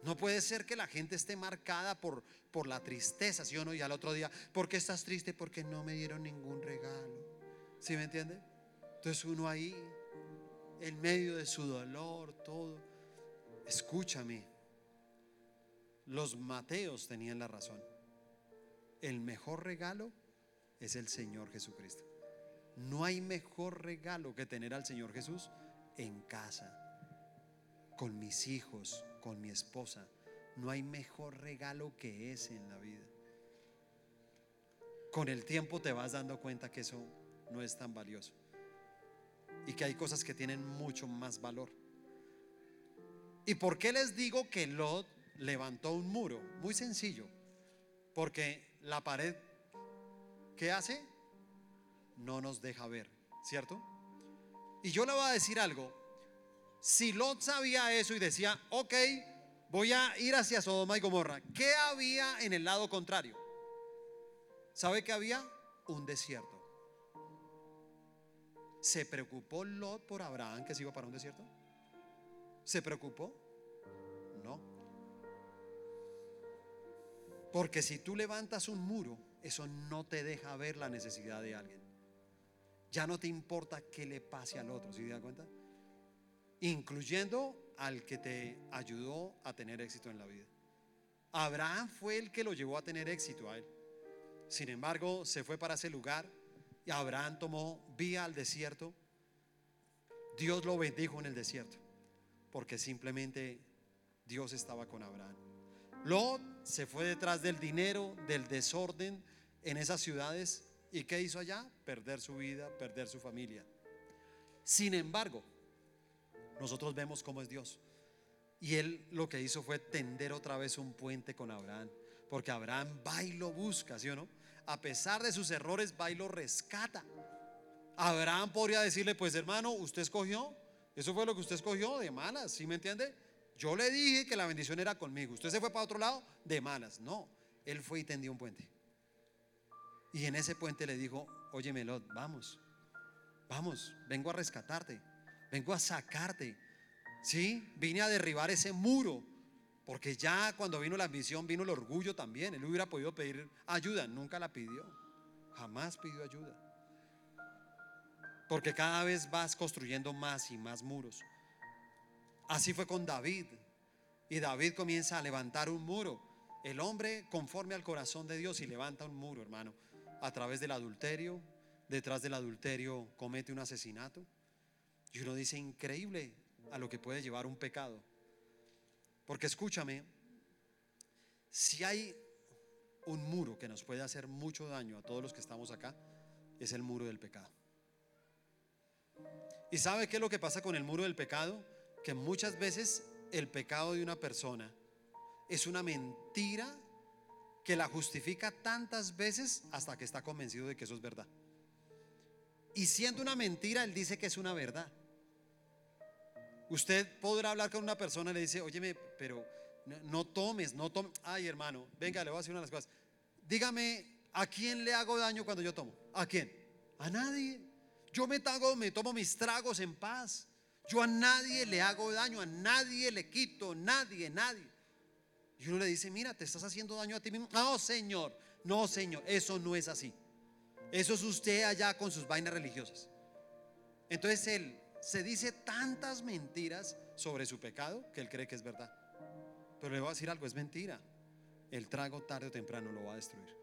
No puede ser que la gente esté marcada por, por la tristeza, ¿sí o no? Y al otro día, ¿por qué estás triste? Porque no me dieron ningún regalo. ¿Sí me entiende? Entonces uno ahí, en medio de su dolor, todo. Escúchame. Los Mateos tenían la razón el mejor regalo es el Señor Jesucristo. No hay mejor regalo que tener al Señor Jesús en casa, con mis hijos, con mi esposa. No hay mejor regalo que ese en la vida. Con el tiempo te vas dando cuenta que eso no es tan valioso y que hay cosas que tienen mucho más valor. ¿Y por qué les digo que Lot levantó un muro? Muy sencillo, porque la pared, ¿qué hace? No nos deja ver, ¿cierto? Y yo le voy a decir algo. Si Lot sabía eso y decía, ok, voy a ir hacia Sodoma y Gomorra, ¿qué había en el lado contrario? ¿Sabe qué había? Un desierto. ¿Se preocupó Lot por Abraham que se iba para un desierto? ¿Se preocupó? No. Porque si tú levantas un muro, eso no te deja ver la necesidad de alguien. Ya no te importa qué le pase al otro, ¿sí te das cuenta? Incluyendo al que te ayudó a tener éxito en la vida. Abraham fue el que lo llevó a tener éxito a él. Sin embargo, se fue para ese lugar y Abraham tomó vía al desierto. Dios lo bendijo en el desierto, porque simplemente Dios estaba con Abraham. Lot se fue detrás del dinero, del desorden en esas ciudades. ¿Y qué hizo allá? Perder su vida, perder su familia. Sin embargo, nosotros vemos cómo es Dios. Y él lo que hizo fue tender otra vez un puente con Abraham. Porque Abraham va y lo busca, ¿sí o no? A pesar de sus errores, va y lo rescata. Abraham podría decirle, pues hermano, usted escogió, eso fue lo que usted escogió de malas, ¿sí me entiende? Yo le dije que la bendición era conmigo. Usted se fue para otro lado de malas. No, él fue y tendió un puente. Y en ese puente le dijo, oye Melot, vamos, vamos, vengo a rescatarte, vengo a sacarte. Sí, vine a derribar ese muro. Porque ya cuando vino la ambición, vino el orgullo también. Él hubiera podido pedir ayuda, nunca la pidió. Jamás pidió ayuda. Porque cada vez vas construyendo más y más muros. Así fue con David. Y David comienza a levantar un muro. El hombre conforme al corazón de Dios y levanta un muro, hermano, a través del adulterio. Detrás del adulterio comete un asesinato. Y uno dice, increíble a lo que puede llevar un pecado. Porque escúchame, si hay un muro que nos puede hacer mucho daño a todos los que estamos acá, es el muro del pecado. ¿Y sabe qué es lo que pasa con el muro del pecado? que muchas veces el pecado de una persona es una mentira que la justifica tantas veces hasta que está convencido de que eso es verdad. Y siendo una mentira, él dice que es una verdad. Usted podrá hablar con una persona y le dice, óyeme, pero no, tomes, no tomes. Ay, hermano, venga, le voy a decir una de las cosas. Dígame, ¿a quién le hago daño cuando yo tomo? ¿A quién? A nadie. Yo me, tago, me tomo mis tragos en paz. Yo a nadie le hago daño, a nadie le quito, nadie, nadie. Y uno le dice, mira, te estás haciendo daño a ti mismo. No, Señor, no, Señor, eso no es así. Eso es usted allá con sus vainas religiosas. Entonces él se dice tantas mentiras sobre su pecado que él cree que es verdad. Pero le voy a decir algo, es mentira. El trago tarde o temprano lo va a destruir.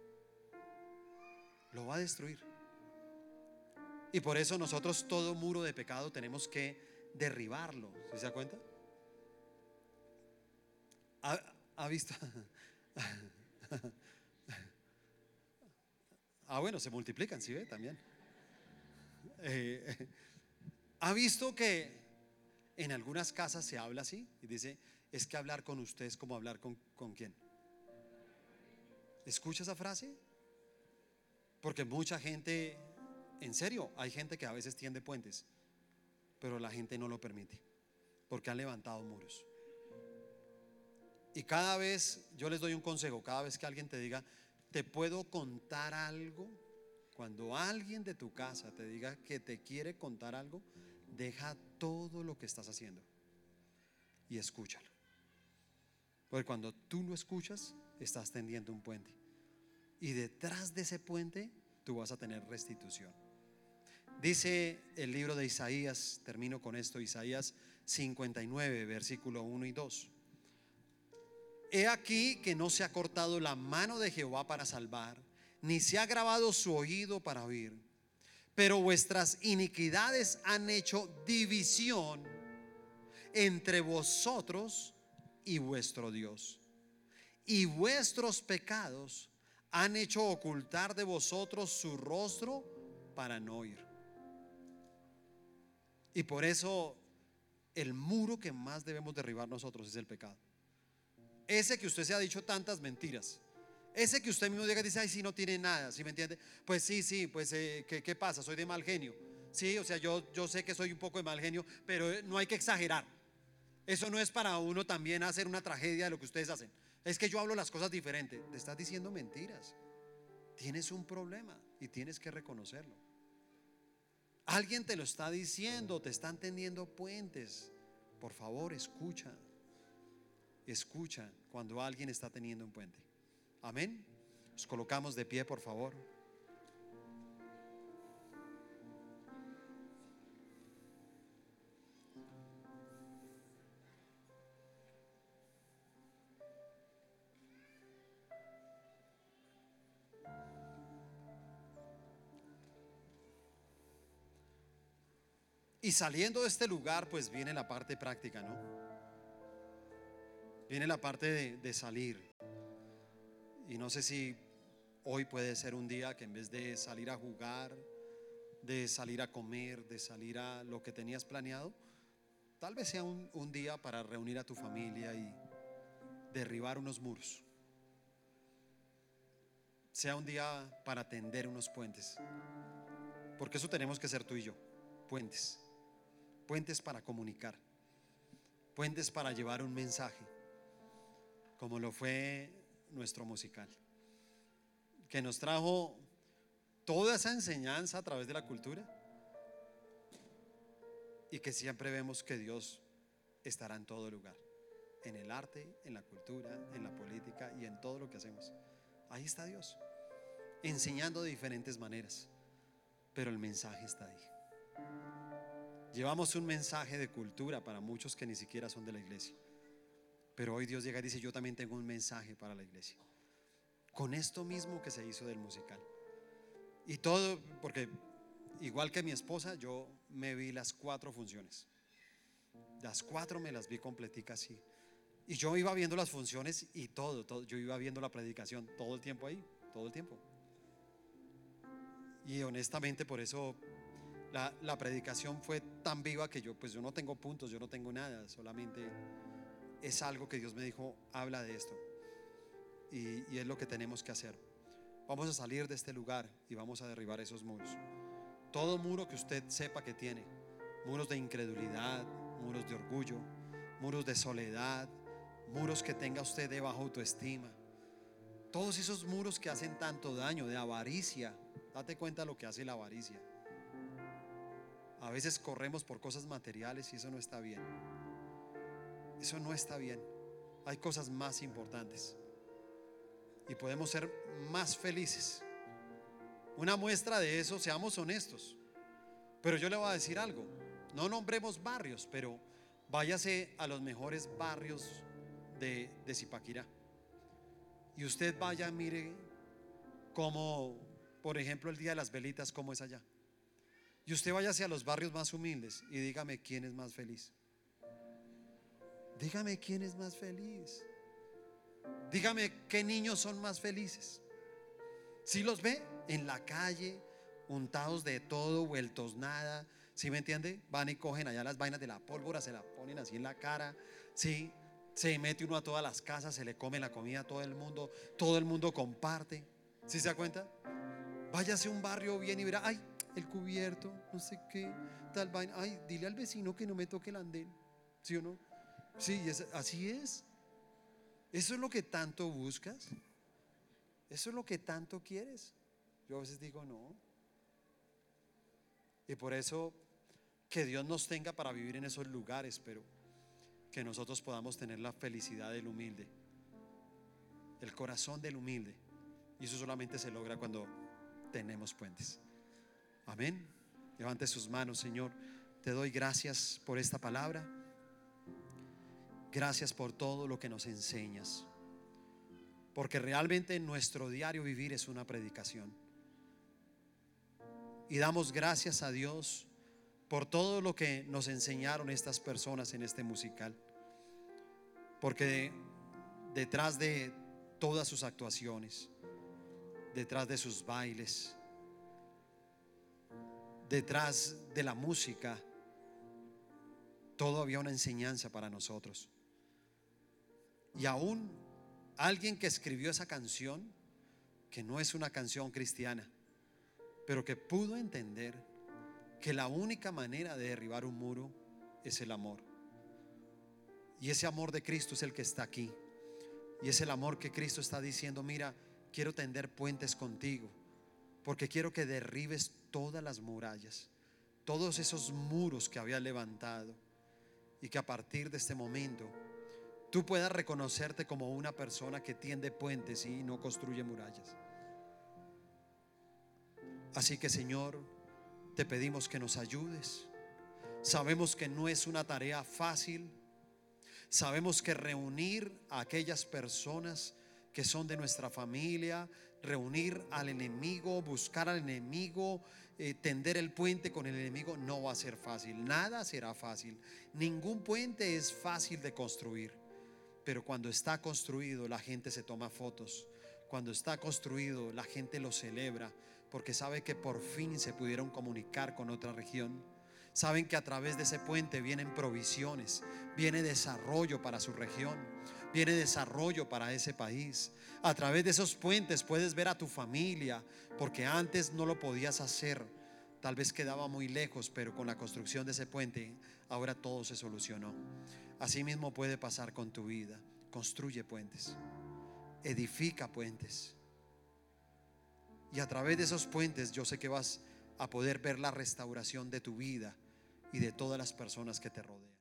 Lo va a destruir. Y por eso nosotros todo muro de pecado tenemos que derribarlo. ¿Sí se da cuenta? ¿Ha, visto? ah, bueno, se multiplican, ¿sí ve? También. Eh, ¿Ha visto que en algunas casas se habla así? Y dice, es que hablar con usted es como hablar con, con quién. ¿Escucha esa frase? Porque mucha gente, en serio, hay gente que a veces tiende puentes, pero la gente no lo permite, porque han levantado muros. Y cada vez, yo les doy un consejo, cada vez que alguien te diga, te puedo contar algo, cuando alguien de tu casa te diga que te quiere contar algo, deja todo lo que estás haciendo y escúchalo. Porque cuando tú lo escuchas, estás tendiendo un puente. Y detrás de ese puente, tú vas a tener restitución. Dice el libro de Isaías, termino con esto, Isaías 59, versículo 1 y 2. He aquí que no se ha cortado la mano de Jehová para salvar, ni se ha grabado su oído para oír, pero vuestras iniquidades han hecho división entre vosotros y vuestro Dios. Y vuestros pecados han hecho ocultar de vosotros su rostro para no oír. Y por eso el muro que más debemos derribar nosotros es el pecado. Ese que usted se ha dicho tantas mentiras. Ese que usted mismo llega y dice, ay, si no tiene nada, ¿sí me entiende? Pues sí, sí, pues eh, ¿qué, ¿qué, pasa? Soy de mal genio. Sí, o sea, yo, yo sé que soy un poco de mal genio, pero eh, no hay que exagerar. Eso no es para uno también hacer una tragedia de lo que ustedes hacen. Es que yo hablo las cosas diferentes. Te estás diciendo mentiras. Tienes un problema y tienes que reconocerlo. Alguien te lo está diciendo, te están tendiendo puentes. Por favor, escucha. Escucha cuando alguien está teniendo un puente. Amén. Nos colocamos de pie, por favor. Y saliendo de este lugar, pues viene la parte práctica, ¿no? Viene la parte de, salir. Y no sé si hoy puede ser un día que en vez de salir a jugar, de salir a comer, de salir a lo que tenías planeado, tal vez sea un, un día para reunir a tu familia y derribar unos muros. Sea un día para tender unos puentes. Porque eso tenemos que ser tú y yo. Puentes. Puentes para comunicar. Puentes para llevar un mensaje. Como lo fue nuestro musical, que nos trajo toda esa enseñanza a través de la cultura y que siempre vemos que Dios estará en todo lugar, en el arte, en la cultura, en la política y en todo lo que hacemos. Ahí está Dios, enseñando de diferentes maneras, pero el mensaje está ahí. Llevamos un mensaje de cultura para muchos que ni siquiera son de la iglesia. Pero hoy Dios llega y dice, yo también tengo un mensaje para la iglesia. Con esto mismo que se hizo del musical. Y todo, porque igual que mi esposa, yo me vi las cuatro funciones. Las cuatro me las vi completicas así. Y yo iba viendo las funciones y todo, todo, yo iba viendo la predicación todo el tiempo ahí, todo el tiempo. Y honestamente por eso la, la predicación fue tan viva que yo, pues yo no tengo puntos, yo no tengo nada, solamente es algo que Dios me dijo, habla de esto. Y, es lo que tenemos que hacer. Vamos a salir de este lugar y vamos a derribar esos muros. Todo muro que usted sepa que tiene, muros de incredulidad, muros de orgullo, muros de soledad, muros que tenga usted de autoestima. Todos esos muros que hacen tanto daño, de avaricia. Date cuenta lo que hace la avaricia. A veces corremos por cosas materiales y eso no está bien. Eso no está bien. Hay cosas más importantes. Y podemos ser más felices. Una muestra de eso, seamos honestos. Pero yo le voy a decir algo. No nombremos barrios, pero váyase a los mejores barrios de, de Zipaquirá. Y usted vaya, mire cómo, por ejemplo, el Día de las Velitas, cómo es allá. Y usted vaya hacia los barrios más humildes y dígame quién es más feliz. Dígame quién es más feliz. Dígame qué niños son más felices. Si los ve en la calle, untados de todo, vueltos nada, ¿sí me entiende? Van y cogen allá las vainas de la pólvora, se la ponen así en la cara, ¿sí? Se mete uno a todas las casas, se le come la comida a todo el mundo, todo el mundo comparte. ¿Sí se da cuenta? Váyase a un barrio bien y verá, ay, el cubierto, no sé qué, tal vaina. Ay, dile al vecino que no me toque el andén. ¿Sí o no? Sí, así es. ¿Eso es lo que tanto buscas? ¿Eso es lo que tanto quieres? Yo a veces digo no. Y por eso que Dios nos tenga para vivir en esos lugares, pero que nosotros podamos tener la felicidad del humilde, el corazón del humilde. Y eso solamente se logra cuando tenemos puentes. Amén. Levante sus manos, Señor. Te doy gracias por esta palabra. Gracias por todo lo que nos enseñas. Porque realmente nuestro diario vivir es una predicación. Y damos gracias a Dios por todo lo que nos enseñaron estas personas en este musical. Porque detrás de todas sus actuaciones, detrás de sus bailes, detrás de la música, todo había una enseñanza para nosotros. Y aún alguien que escribió esa canción, que no es una canción cristiana, pero que pudo entender que la única manera de derribar un muro es el amor. Y ese amor de Cristo es el que está aquí. Y es el amor que Cristo está diciendo, mira, quiero tender puentes contigo, porque quiero que derribes todas las murallas, todos esos muros que había levantado y que a partir de este momento tú puedas reconocerte como una persona que tiende puentes y no construye murallas. Así que Señor, te pedimos que nos ayudes. Sabemos que no es una tarea fácil. Sabemos que reunir a aquellas personas que son de nuestra familia, reunir al enemigo, buscar al enemigo, eh, tender el puente con el enemigo, no va a ser fácil. Nada será fácil. Ningún puente es fácil de construir. Pero cuando está construido, la gente se toma fotos. Cuando está construido, la gente lo celebra porque sabe que por fin se pudieron comunicar con otra región. Saben que a través de ese puente vienen provisiones, viene desarrollo para su región viene desarrollo para ese país. A través de esos puentes puedes ver a tu familia, porque antes no lo podías hacer. Tal vez quedaba muy lejos, pero con la construcción de ese puente ahora todo se solucionó. Así mismo puede pasar con tu vida. Construye puentes, edifica puentes. Y a través de esos puentes yo sé que vas a poder ver la restauración de tu vida y de todas las personas que te rodean.